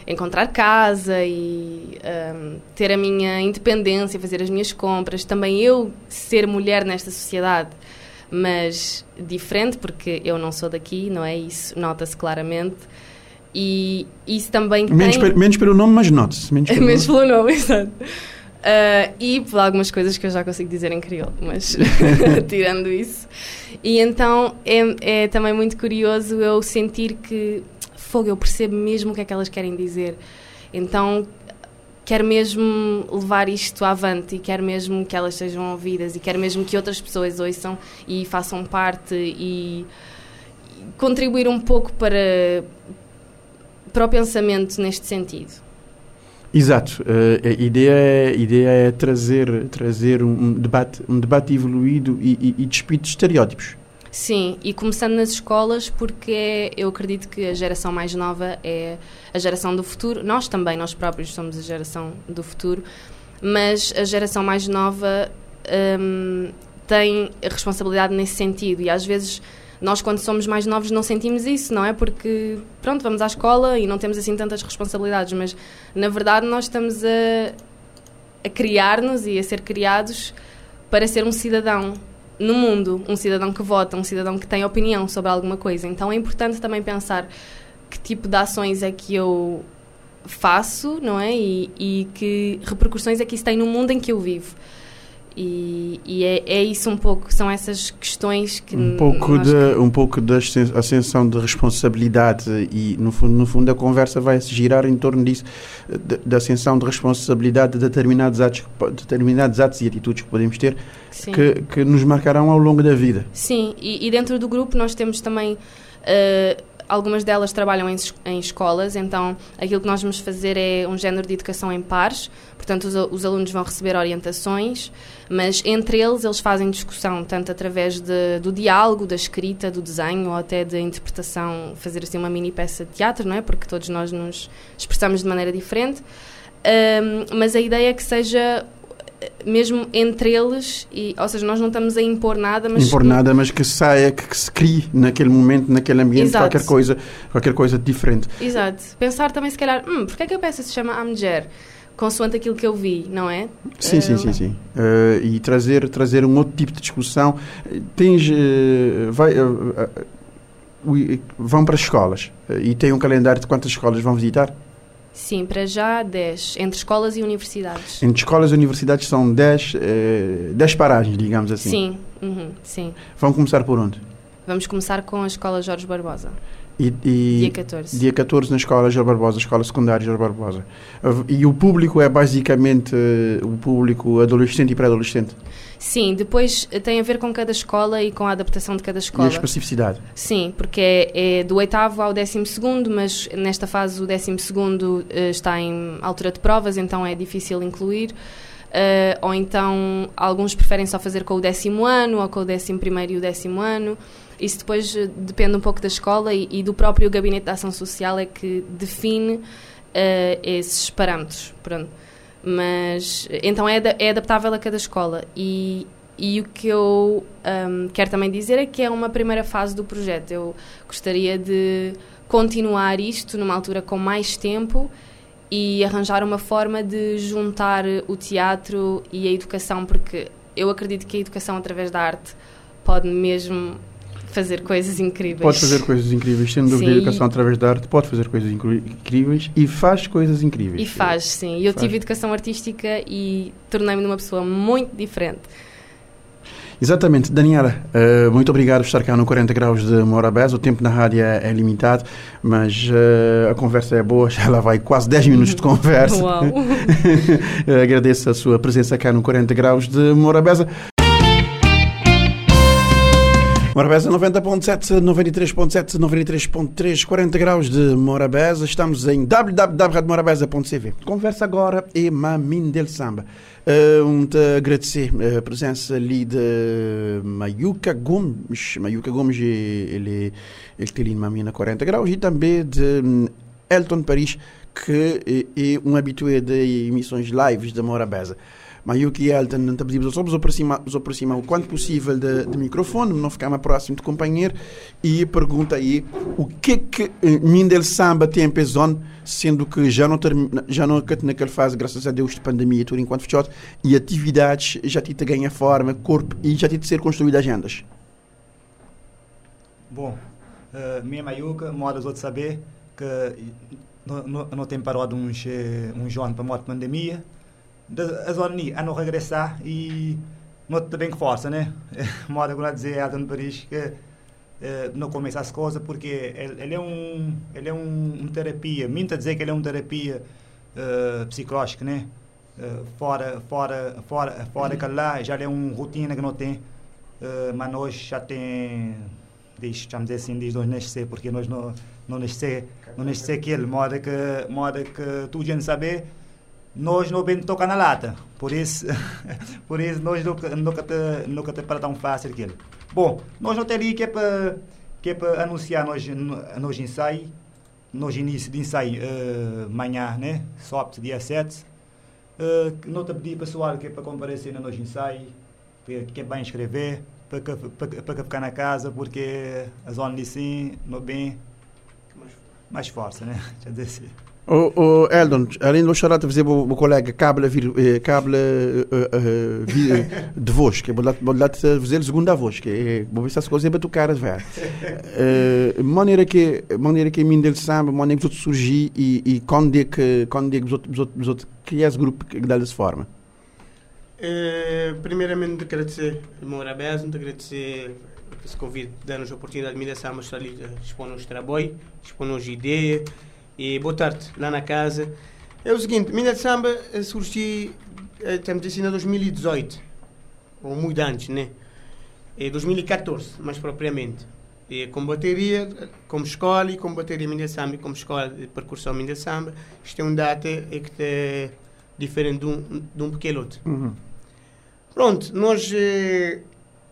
encontrar casa e um, ter a minha independência, fazer as minhas compras. Também eu ser mulher nesta sociedade, mas diferente, porque eu não sou daqui, não é? Isso nota-se claramente. E isso também menos, tem... menos pelo nome, mas note-se. Menos, pelo, menos nome, exato. Uh, e por algumas coisas que eu já consigo dizer em crioulo, mas tirando isso. E então é, é também muito curioso eu sentir que, fogo, eu percebo mesmo o que é que elas querem dizer. Então quero mesmo levar isto avante e quero mesmo que elas sejam ouvidas e quero mesmo que outras pessoas ouçam e façam parte e contribuir um pouco para, para o pensamento neste sentido. Exato. Uh, a ideia é, a ideia é trazer, trazer um, debate, um debate evoluído e, e, e despido de estereótipos. Sim, e começando nas escolas, porque é, eu acredito que a geração mais nova é a geração do futuro. Nós também, nós próprios somos a geração do futuro, mas a geração mais nova um, tem responsabilidade nesse sentido e às vezes nós quando somos mais novos não sentimos isso, não é? Porque pronto, vamos à escola e não temos assim tantas responsabilidades, mas na verdade nós estamos a, a criar-nos e a ser criados para ser um cidadão no mundo, um cidadão que vota, um cidadão que tem opinião sobre alguma coisa. Então é importante também pensar que tipo de ações é que eu faço, não é? E, e que repercussões é que isso tem no mundo em que eu vivo. E, e é, é, isso um pouco, são essas questões que. Um pouco, de, que... um pouco da ascensão de responsabilidade, e no fundo, no fundo a conversa vai se girar em torno disso, da ascensão de responsabilidade de determinados atos, determinados atos e atitudes que podemos ter que, que nos marcarão ao longo da vida. Sim, e, e dentro do grupo nós temos também. Uh, Algumas delas trabalham em, em, escolas, então aquilo que nós vamos fazer é um género de educação em pares, portanto os, os, alunos vão receber orientações, mas entre eles eles fazem discussão, tanto através de, do diálogo, da escrita, do desenho ou até da interpretação, fazer assim uma mini peça de teatro, não é? Porque todos nós nos expressamos de maneira diferente. Um, mas a ideia é que seja mesmo entre eles, e, ou seja, nós não estamos a impor nada, mas impor nada, mas que saia, que, que se crie naquele momento, naquele ambiente, Exato. qualquer coisa, qualquer coisa diferente. Exato. Pensar também se calhar, hum, porque é que a peça se chama A Mulher? Consoante aquilo que eu vi, não é? Sim, uh, sim, sim, sim. Uh, e trazer, trazer um outro tipo de discussão. Tens, uh, vai, vão para as escolas e tem um calendário de quantas escolas vão visitar? Sim, para já 10, entre escolas e universidades. Entre escolas e universidades são 10, eh, 10 paragens, digamos assim. Sim, uhum, sim. Vão começar por onde? Vamos começar com a Escola Jorge Barbosa. E, e dia 14. Dia 14 na Escola Jorge Barbosa, Escola Secundária Jorge Barbosa. E o público é basicamente eh, o público adolescente e pré-adolescente? Sim, depois eh, tem a ver com cada escola e com a adaptação de cada escola. E a especificidade? Sim, porque é, é do oitavo ao décimo segundo, mas nesta fase o décimo segundo uh, está em altura de provas, então é difícil incluir. Uh, ou então alguns preferem só fazer com o décimo ano ou com o décimo primeiro e o décimo ano. Isso depois eh, depende um pouco da escola e, e do próprio Gabinete de Ação Social é que define uh, esses parâmetros. Pronto. Mas, então é, é adaptável a cada escola. E, e o que eu um, quero também dizer é que é uma primeira fase do projeto. Eu gostaria de continuar isto numa altura com mais tempo e arranjar uma forma de juntar o teatro e a educação, porque eu acredito que a educação através da arte pode mesmo fazer coisas incríveis. Pode fazer coisas incríveis, sem dúvida, a educação através da arte pode fazer coisas incríveis e faz coisas incríveis. E faz, sim. Eu faz. tive educação artística e tornei-me uma pessoa muito diferente. Exatamente. Daniela, uh, muito obrigado por estar cá no 40 Graus de Morabés. O tempo na rádio é, é limitado, mas uh, a conversa é boa, já lá vai quase 10 minutos de conversa. Uau! Agradeço a sua presença cá no 40 Graus de Morabeza. Morabeza 90.7, 93.7, 93.3, 40 graus de Morabeza. Estamos em www.morabeza.cv. Conversa agora e Mamin del Samba. Uh, um te agradecer a presença ali de Mayuca Gomes. Mayuca Gomes, ele, ele tem ali Mamina 40 graus. E também de hum, Elton Paris, que é um habitué de emissões lives da Morabeza. Mayuki e Elton, não pedimos só nos aproximar o quanto possível de microfone, não ficar mais próximo do companheiro, e pergunta aí o que que eh, Mindel Samba tem em zona, sendo que já não termina, já não naquela fase, graças a Deus, de pandemia, tudo enquanto fechado, e atividades já te ganha forma, corpo, e já te ser construídas agendas. Bom, uh, minha modo os outros saber que não, não, não tem parado uns, eh, uns anos para a morte de pandemia, as horas a não regressar e não bem com força, né? Moda agora dizer a Dona Paris que eh, não começa as coisas porque ele, ele, é um ele é um, um terapia, minta dizer que ele é uma terapia uh, psicológica, né? Uh, fora fora fora fora que lá já é uma rotina que não tem, uh, mas nós já tem desde, vamos dizer assim, desde nós nascer, porque nós não não nascer não nascer aquele moda que moda que tu já não saber nós não bem tocar na lata. Por isso, por isso nós nunca, nunca, te, nunca te para tão fácil aquilo. Bom, nós não teria que é para que é para anunciar nós, nós ensaio, nós início de ensaio uh, manhã, né? Sábado, dia 7. Uh, não te pedir pessoal que é para comparecer no nosso ensaio, que é bem escrever, para, para, para ficar na casa, porque a zona de sim, não bem mais força, né? Já disse. O, o Eldon, além de chorar a fazer o colega cable, vir, eh, cable uh, uh, de voz, que é vou lá fazer segunda voz, que é vou ver se as coisas para tocar as ver. Uh, maneira que maneira que mim del samba, maneira que surgir e, e quando é que quando é que os outros criar esse grupo que dá dessa forma. Uh, primeiramente agradecer o meu agradecer esse convite, dando-nos a oportunidade de me deixar mostrar ali, expor-nos trabalho, expor-nos ideia e boa tarde lá na casa. É o seguinte, Mina de Samba eh, surgiu, estamos a dizer, em 2018, ou muito antes, né? É 2014, mais propriamente. E com bateria, como escola e com bateria Mina de Samba e como escola de percussão Mina de Samba, isto é um data é que é diferente de um, de um pequeno outro. Uhum. Pronto, nós eh,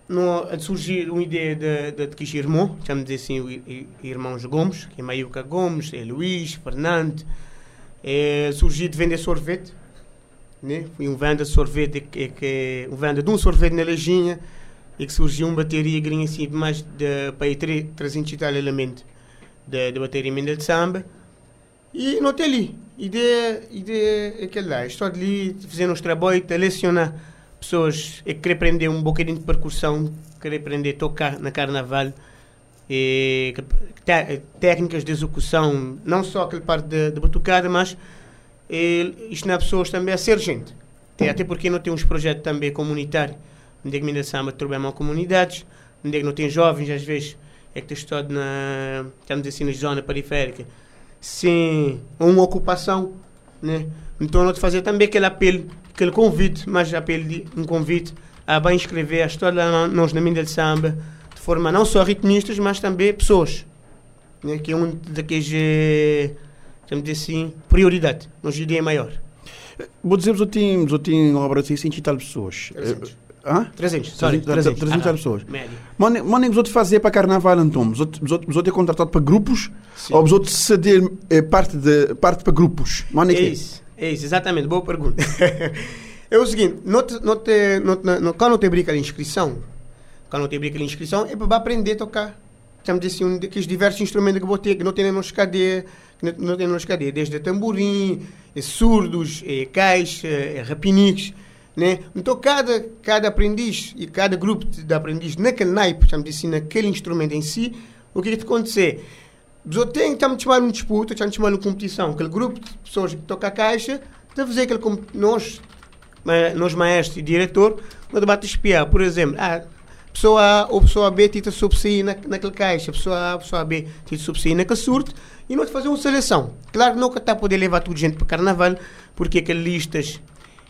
no, surgiu uma ideia de, de, de que irmão, chamamos assim, irmãos Gomes, que é Maiuca Gomes, é Luís, Fernando, é, surgiu de vender sorvete, né? Foi um venda de sorvete, que, que, um venda de um sorvete na lojinha, e que surgiu uma bateria grinha assim, mais de, para aí 300 e tal elementos de, de bateria Mendel de samba. E não tem ali. Ideia, ideia é aquela lá. Estou ali, fazendo uns trabalhos, a lecionar pessoas que querem aprender um bocadinho de percussão, querem aprender a tocar na carnaval, e, técnicas de execução, não só aquela parte de, de batucada, mas e, isto é pessoas também a ser gente. Tem, até porque não tem uns projetos também comunitários, onde é que a samba comunidades, onde é que não tem jovens, às vezes é que estão na, estamos assim na zona periférica, sem uma ocupação, né? Então, nós fazer também aquele apelo aquele convite, mas apelo de um convite a bem escrever a história nós na Minda de Samba, de forma não só ritmistas, mas também pessoas, né, que é um daqueles, vamos dizer assim, prioridade, nos ideia maior. Vou dizer, eu tenho, eu tenho obra de 600 e tal pessoas. 300. Hã? 300, sorry, 300. 300 ah, pessoas. Mas os outros fazer para carnaval, então? Os outros, os outros é contratado para grupos? Sim. Ou os outros ceder é, parte, de, parte para grupos? Mano, é isso. É isso, exatamente, boa pergunta. é o seguinte, não te, não te, não, não, quando te brinca a inscrição, quando te brinca a inscrição, é para aprender a tocar. Estamos assim, um daqueles diversos instrumentos que vou ter, que não tem nos cadeia, que não tem nos cadeia, desde tamborim, é surdos, é caixa, é rapiniques, né? Então, cada, cada aprendiz e cada grupo de aprendiz naquele naipe, estamos assim, naquele instrumento em si, o que é que acontecer? Tenho, estamos chamando uma disputa, estamos chamando uma competição. Aquele grupo de pessoas que toca a caixa, a fazer aquele nós, nós maestro e diretor, no debate espiar. Por exemplo, ah, pessoa A ou pessoa B tenta subsair na, naquela caixa, pessoa A, pessoa B tenta subsair naquele surto, e nós fazer uma seleção. Claro que nunca está a poder levar tudo gente para carnaval, porque aquelas listas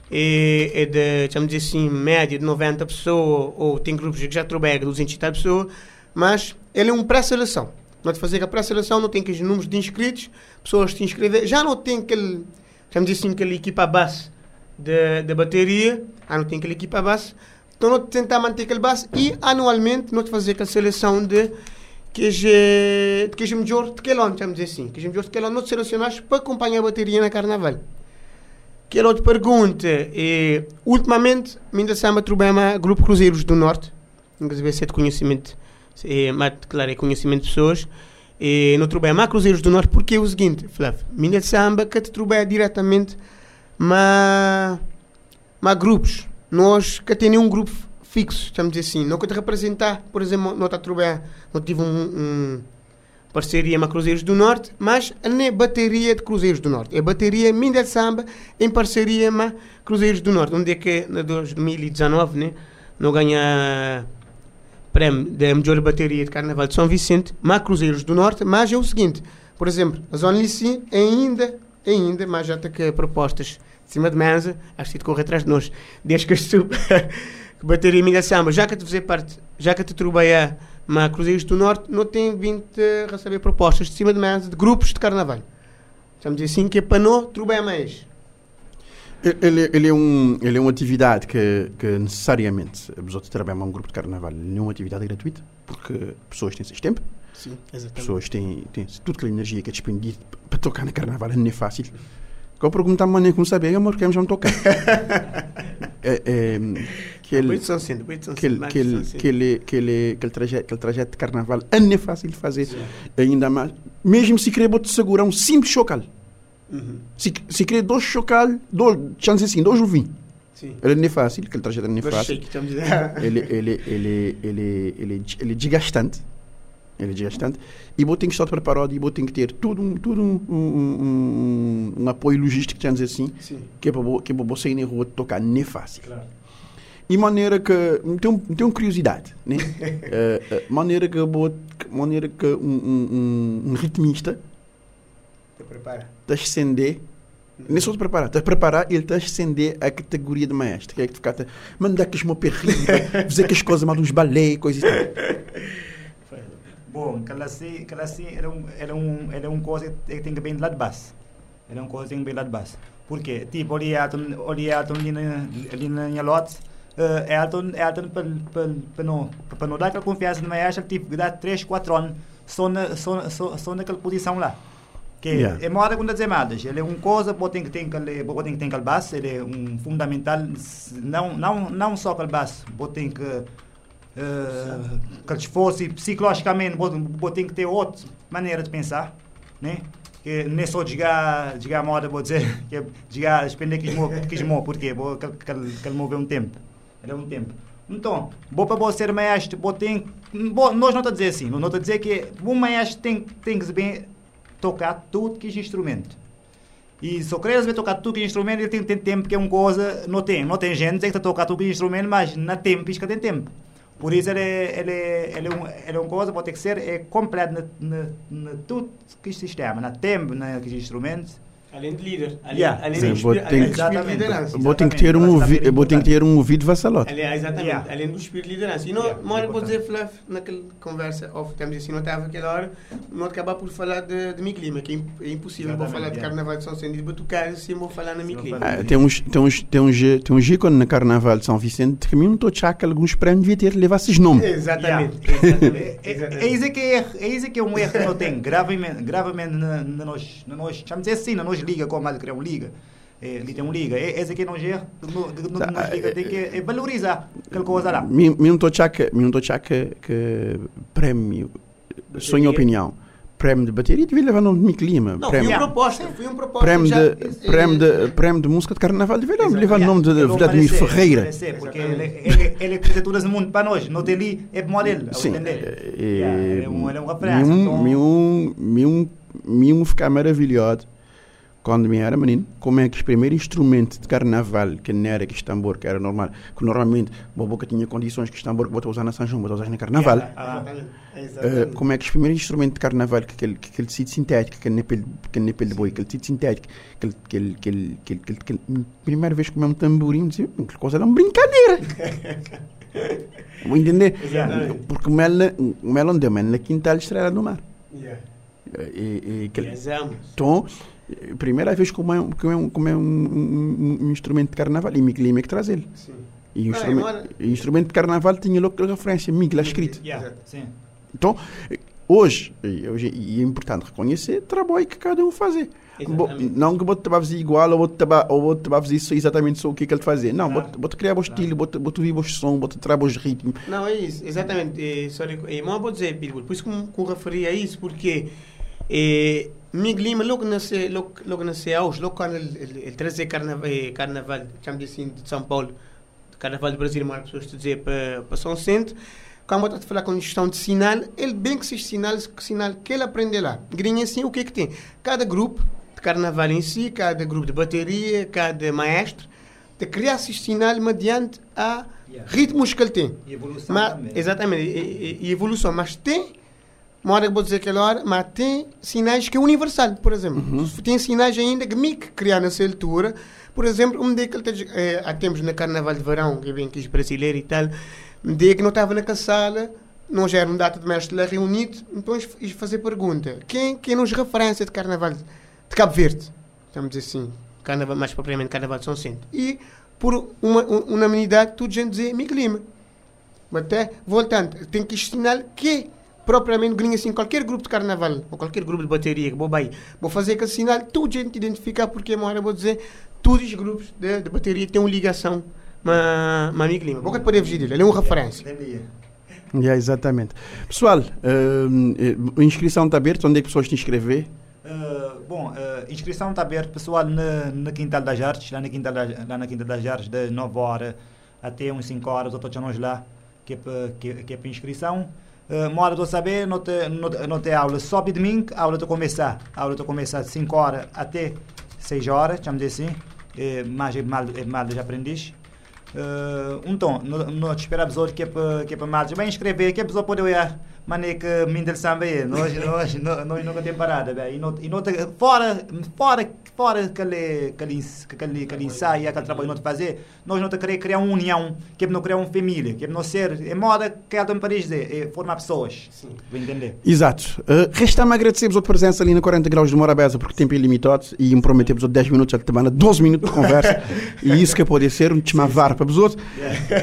é, é de, vamos dizer assim, média de 90 pessoas, ou tem grupos que já de 200 pessoas, mas ele é um pré-seleção. Nós fazer a pré-seleção, não tem aqueles números de inscritos, pessoas se inscrever, já não tem aquele, dizer assim, aquela equipa base da bateria, já não tem aquela equipa base, então nós tentar manter aquele base e anualmente nós fazer a seleção de que é, que é melhor de aquele ano, vamos dizer assim, que é melhor de aquele ano, nós selecionamos para acompanhar a bateria na carnaval. Que outra pergunta é, ultimamente, ainda se chama o Grupo Cruzeiros do Norte, inclusive é de conhecimento é, claro, é conhecimento de pessoas. E não trabalho mais Cruzeiros do Norte porque é o seguinte, Flávio, minha samba que te trabalha diretamente mas mas grupos. Nós que tem um grupo fixo, estamos dizer assim, não que te representar, por exemplo, não está a trabalhar, não tive um, um parceria com Cruzeiros do Norte, mas é bateria de Cruzeiros do Norte, é bateria Minda Samba em parceria com Cruzeiros do Norte, onde é que em 2019 né, não ganha prémio da melhor bateria de Carnaval de São Vicente, mas Cruzeiros do Norte, mas é o seguinte, por exemplo, a Zona Lici ainda, ainda, mas já está com propostas de cima de mesa, acho que te correr atrás de nós, desde que estou que bateria minha samba, já que te fazer parte, já que te trabalhar mas Cruzeiros do Norte, não tem vindo a receber propostas de cima de mesa de grupos de Carnaval. Estamos a dizer assim que é para não trabalhar mais. Ele, ele, é um, ele é uma atividade que, que necessariamente, os outros trabalham um grupo de carnaval, não é uma atividade gratuita, porque pessoas têm seus tempo, Sim, exatamente. pessoas têm, têm tudo aquela energia que é despendida para tocar na carnaval, não é fácil. Que eu pergunto a como saber, amor, queremos já tocar. é, é, que ele, que ele, que ele, que ele, que ele, trajeto, aquele trajeto de carnaval não é fácil de fazer, ainda mais, mesmo se querer te segurar um simples chocal. Uhum. Se, se querer dois chocal, dois, chance assim, dois vinho. Sim. Ele não é fácil, aquele trajeto não é fácil. Ele, ele, ele, ele, ele, ele é desgastante. Ele é desgastante. E vou ter que estar preparado e vou ter que ter tudo, um, tudo um, um, um, um apoio logístico, vamos dizer assim, Sim. que é para é você ir na rua tocar, não é fácil. Claro. E maneira que. Tenho, tenho curiosidade, né? Eh, eh, maneira que, vou, maneira que um, um, um, um ritmista Te prepara. A ascender. Nem só te preparar, a preparar ele está a ascender a categoria de maestro. Que é que tu ficar. Mandar aqueles meu perrinho, fazer aquelas coisas, mais uns balé, coisas assim. Bom, aquela assim, aquela assim era um, era um, era um coisa que tem que bem de lá de baixo. Era uma coisa que tem que bem lá de baixo. Por quê? Tipo, ali Elton, ali Elton ali na, ali na minha lote, uh, Elton, Elton para para não não dar aquela confiança no maestro, tipo, dá 3, 4 anos só, na, só, só, só naquela posição lá. Que Yeah. é moda quando dizer mais. Ele é uma coisa, pode ter que ter que ter aquele base, ele é um fundamental, não, não, não só aquele base, ter que Uh, que se fosse psicologicamente, ter que ter outra maneira de pensar, né? Que não é só jogar, jogar moda, vou dizer, que é jogar, depender que esmo, que esmo, porque vou que, que, que moveu um tempo, ele é um tempo. Então, vou para você ser maestro, vou ter, vou, nós não está a dizer assim, não está a dizer que um maestro tem, tem que saber tocar tudo que é instrumento. E se eu querer saber tocar tudo que é instrumento, ele tem ter tempo, que é uma coisa, não tem, não tem gente que está tocar tudo que é instrumento, mas na tempo, que tem tempo. Por isso ele, é- ele, é- ele, é um, ele é uma coisa, pode ter que ser é completo na, na, na tudo que sistema, na tempo, naqueles instrumentos. Além de líder. Além, Yeah. além Sim, de vou espírito- além que- de Exatamente. liderança. Vou ter que ter um, ouvi, vou ter que ter um ouvido vassalote. Aliás, exatamente. Yeah. Além do espírito de liderança. E não, Yeah, uma hora vou dizer, Fluff, naquela conversa off, estamos assim, não estava aquela hora, não acabar por falar de, de Miclima, que é é impossível vou falar de yeah. Carnaval de São Sentido, para tocar assim, vou falar na vou falar. Ah, tem uns, tem uns, tem uns, tem uns ícones na Carnaval de São Vicente que mesmo estou a alguns prémios devia ter levar esses nomes. Exatamente. É, exatamente, é, é, é isso que é, é isso que é um erro que não tem, gravemente, gravemente na, na nós, na nós, chamamos assim, na nós liga, como mais criar um liga. É, ali tem um liga. É, esse aqui é um no- que no- Tá, liga tem que é, valorizar aquela coisa lá. Mesmo estou a que, mesmo estou a achar que, que prémio, só em opinião, prémio de bateria devia levar nome de Mick Lima. Não, foi prémio, uma proposta, foi uma proposta. prémio, de, prémio, de, prémio de música de Carnaval devia Exato. levar o nome de Ele Vladimir Ferreira. oferecer, Porque ele, ele, ele fez tudo esse mundo para nós. Não tem ali, é para dele. Sim. é- ele é um- ele é um referência, Mesmo- então- mesmo ficar maravilhado quando me era menino, como é que os primeiros instrumentos de carnaval, que não era que tambor, que era normal, que normalmente a boca tinha condições que tambor que vou usar na São João, vou usar na carnaval. Ah, Exatamente. Uh, Exatamente. como é que os primeiros instrumentos de carnaval, que aquele, que aquele tecido sintético, que aquele que pele de boi, aquele tecido sintético, aquele, aquele, aquele, aquele, aquele, aquele- primeira vez que comeu um tamborim, dizia, "Hum, aquela coisa era uma brincadeira. Vou entender? Exatamente. Porque o mel, na- o mel onde deu, mel na quintal estrela do mar. Yeah. E, e, aquele, então, eh, primeira vez que como é, um- como é, um, como é um, um- um instrumento de carnaval, e Miguel é que traz ele. Sim. E o Ah, instrumento, o instrumento de carnaval tinha logo a referência, Miguel, escrito. yeah, sim. Então, hoje, e hoje, e é importante reconhecer o trabalho que cada um faz. Bo-. Não que o outro fazer igual ou o outro ou o outro fazer só exatamente só o que, que ele fazia. Não, Claro. bota criar o estilo, bota, bota ouvir o som, bota trabalhar os ritmos. Não, é isso, exatamente. É, sorry, é, mas vou dizer, por isso que eu- que eu referi a isso, porque é, Miguel Lima, logo nasceu, logo, logo nasceu hoje, logo quando ele, ele, trazia carnaval, é, carnaval chamo assim, de São Paulo, carnaval do Brasil, mas as pessoas te dizer para, para São Centro, quando eu a falar com questão de sinal, ele bem que esses sinais, que sinal que ele aprende lá. Grinha assim, o que é que tem? Cada grupo de carnaval em si, cada grupo de bateria, cada maestro, de criar esses sinais mediante a ritmos que ele tem. E evolução Mas, também. exatamente, e, e- e evolução. Mas tem, uma hora que vou dizer aquela hora, mas tem sinais que é universal, por exemplo. Tem sinais ainda que me criar nessa altura. Por exemplo, um dia que ele eh, há tempos na Carnaval de Verão, que vem aqui brasileiro e tal, um dia que não estava naquela sala, não já era um data de mestre lá reunido, então eles fazer pergunta: quem, quem nos referência de Carnaval de Cabo Verde? Estamos assim. carnaval, mais propriamente Carnaval de São Centro. E por uma un- unanimidade, tudo gente dizer Miguel Lima. Até, voltando, tem que ensinar que propriamente gringa assim, qualquer grupo de carnaval ou qualquer grupo de bateria que vou aí, vou fazer aquele sinal, tudo gente identificar porque uma hora vou dizer, todos os grupos de, de bateria têm uma ligação ma Miguel Lima. Boca poder fugir dele, ele é uma referência. Yeah, exatamente. Pessoal, a inscrição está aberta, onde é que pessoas te inscrever? Uh, bom, a inscrição está aberta, pessoal, na, na Quintal das Artes, lá na Quintal, das, lá na Quintal das Artes, de 9 horas até uns 5 horas, eu estou nós lá, que é para que, que é para inscrição. Uh, hora de eu saber, não tem não, não tem aula só de domingo, aula de começar. Aula de começar de 5 horas até 6 horas, chamamos assim, é, mais é mal, é mal de aprendiz. Uh, então, nós esperamos hoje que é para é mais, bem inscrever, que a pessoa pode olhar, mas é que Mindel Samba é, nós, nós, nós, nós nunca temos parada, bem, e não, e não, fora, fora, fora aquele, aquele, aquele, aquele ensaio, aquele trabalho que nós fazer, nós não queremos criar uma união, que é não criar uma família, que é não ser, é moda que é em Paris dizer, é formar pessoas, Sim. vou entender. Exato. Uh, Resta-me agradecer-vos a presença ali na 40 graus de Morabeza, porque o tempo é limitado e me prometemos 10 minutos a semana, 12 minutos de conversa, e isso que pode ser, um desmavar para os outros.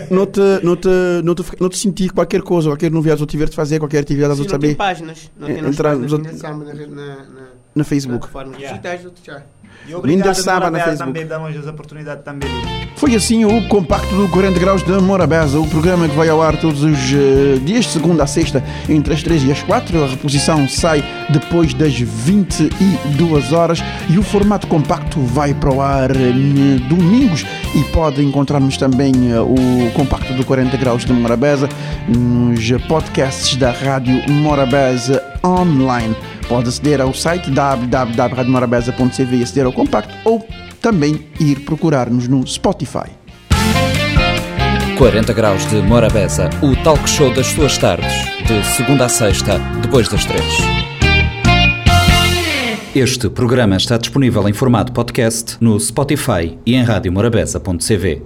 Não te, não te, não te, não te sentir qualquer coisa, qualquer novidade eu tiver de fazer, qualquer atividade Sim, eu saber. tem páginas, não tem páginas, samba na, na, na, Na Facebook. plataformas Yeah. digitais, outro já. E obrigado Mindel Samba na Facebook. também damos as oportunidades também. Foi assim o compacto do 40 graus de Morabeza, o programa que vai ao ar todos os eh, dias, de segunda a sexta, entre as 3 e as 4. A reposição sai depois das 22 horas e o formato compacto vai para o ar eh, domingos e pode encontrarmos também eh, o compacto do 40 graus de Morabeza nos podcasts da Rádio Morabeza online. Pode aceder ao site www.radiomorabeza.cv e aceder ao compacto ou também ir procurar-nos no Spotify. 40 graus de Morabeza, o talk show das suas tardes, de segunda a sexta, depois das três. Este programa está disponível em formato podcast no Spotify e em radiomorabeza.cv.